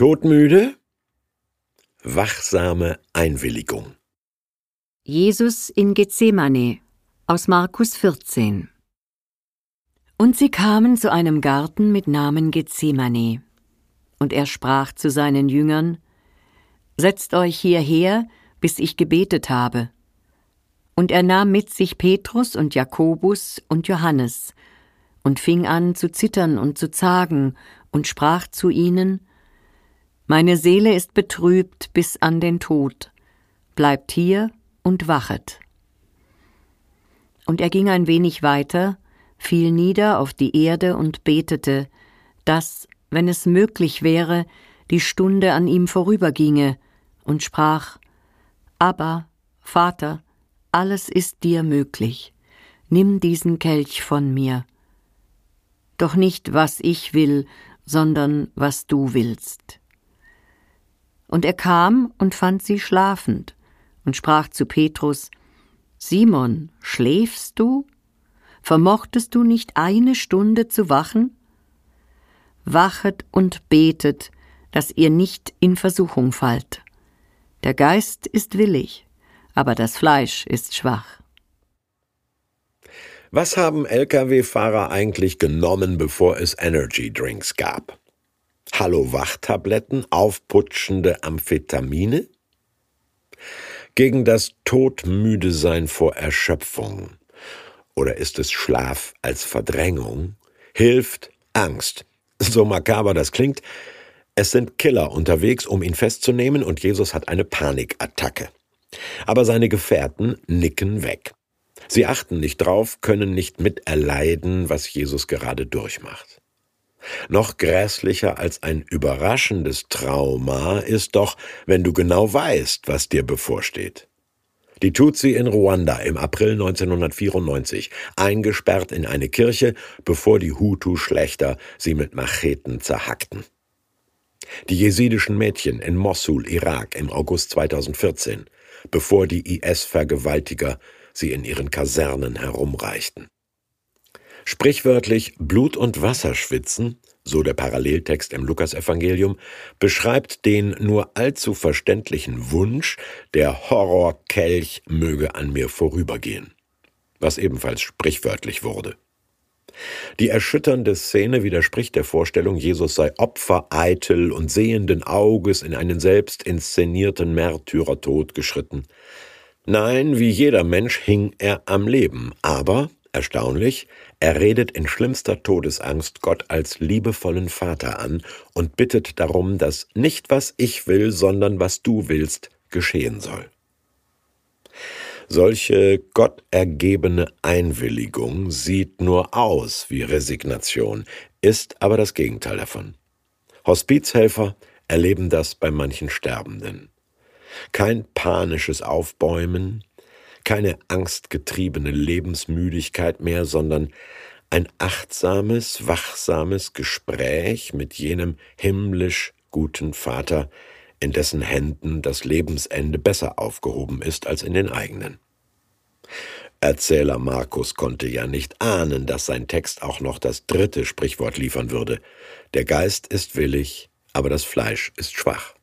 Todmüde, wachsame Einwilligung. Jesus in Gethsemane aus Markus 14 Und sie kamen zu einem Garten mit Namen Gethsemane. Und er sprach zu seinen Jüngern, Setzt euch hierher, bis ich gebetet habe. Und er nahm mit sich Petrus und Jakobus und Johannes und fing an zu zittern und zu zagen und sprach zu ihnen, Meine Seele ist betrübt bis an den Tod, bleibt hier und wachet. Und er ging ein wenig weiter, fiel nieder auf die Erde und betete, dass, wenn es möglich wäre, die Stunde an ihm vorüberginge, und sprach Aber, Vater, alles ist dir möglich, nimm diesen Kelch von mir. Doch nicht was ich will, sondern was du willst. Und er kam und fand sie schlafend und sprach zu Petrus Simon, schläfst du? Vermochtest du nicht eine Stunde zu wachen? Wachet und betet, dass ihr nicht in Versuchung fallt. Der Geist ist willig, aber das Fleisch ist schwach. Was haben Lkw-Fahrer eigentlich genommen, bevor es Energy Drinks gab? Hallo-Wach-Tabletten, aufputschende Amphetamine? Gegen das Todmüdesein vor Erschöpfung oder ist es Schlaf als Verdrängung? Hilft Angst. So makaber das klingt, es sind Killer unterwegs, um ihn festzunehmen, und Jesus hat eine Panikattacke. Aber seine Gefährten nicken weg. Sie achten nicht drauf, können nicht miterleiden, was Jesus gerade durchmacht. Noch grässlicher als ein überraschendes Trauma ist doch, wenn du genau weißt, was dir bevorsteht. Die Tutsi in Ruanda im April 1994, eingesperrt in eine Kirche, bevor die Hutu-Schlechter sie mit Macheten zerhackten. Die jesidischen Mädchen in Mossul, Irak im August 2014, bevor die IS-Vergewaltiger sie in ihren Kasernen herumreichten. Sprichwörtlich Blut und Wasser schwitzen, so der Paralleltext im Lukasevangelium, beschreibt den nur allzu verständlichen Wunsch, der Horrorkelch möge an mir vorübergehen, was ebenfalls sprichwörtlich wurde. Die erschütternde Szene widerspricht der Vorstellung, Jesus sei Opfer eitel und sehenden Auges in einen selbst inszenierten Märtyrertod geschritten. Nein, wie jeder Mensch hing er am Leben, aber, erstaunlich, er redet in schlimmster Todesangst Gott als liebevollen Vater an und bittet darum, dass nicht was ich will, sondern was du willst, geschehen soll. Solche gottergebene Einwilligung sieht nur aus wie Resignation, ist aber das Gegenteil davon. Hospizhelfer erleben das bei manchen Sterbenden. Kein panisches Aufbäumen, keine angstgetriebene Lebensmüdigkeit mehr, sondern ein achtsames, wachsames Gespräch mit jenem himmlisch guten Vater, in dessen Händen das Lebensende besser aufgehoben ist als in den eigenen. Erzähler Markus konnte ja nicht ahnen, dass sein Text auch noch das dritte Sprichwort liefern würde. Der Geist ist willig, aber das Fleisch ist schwach.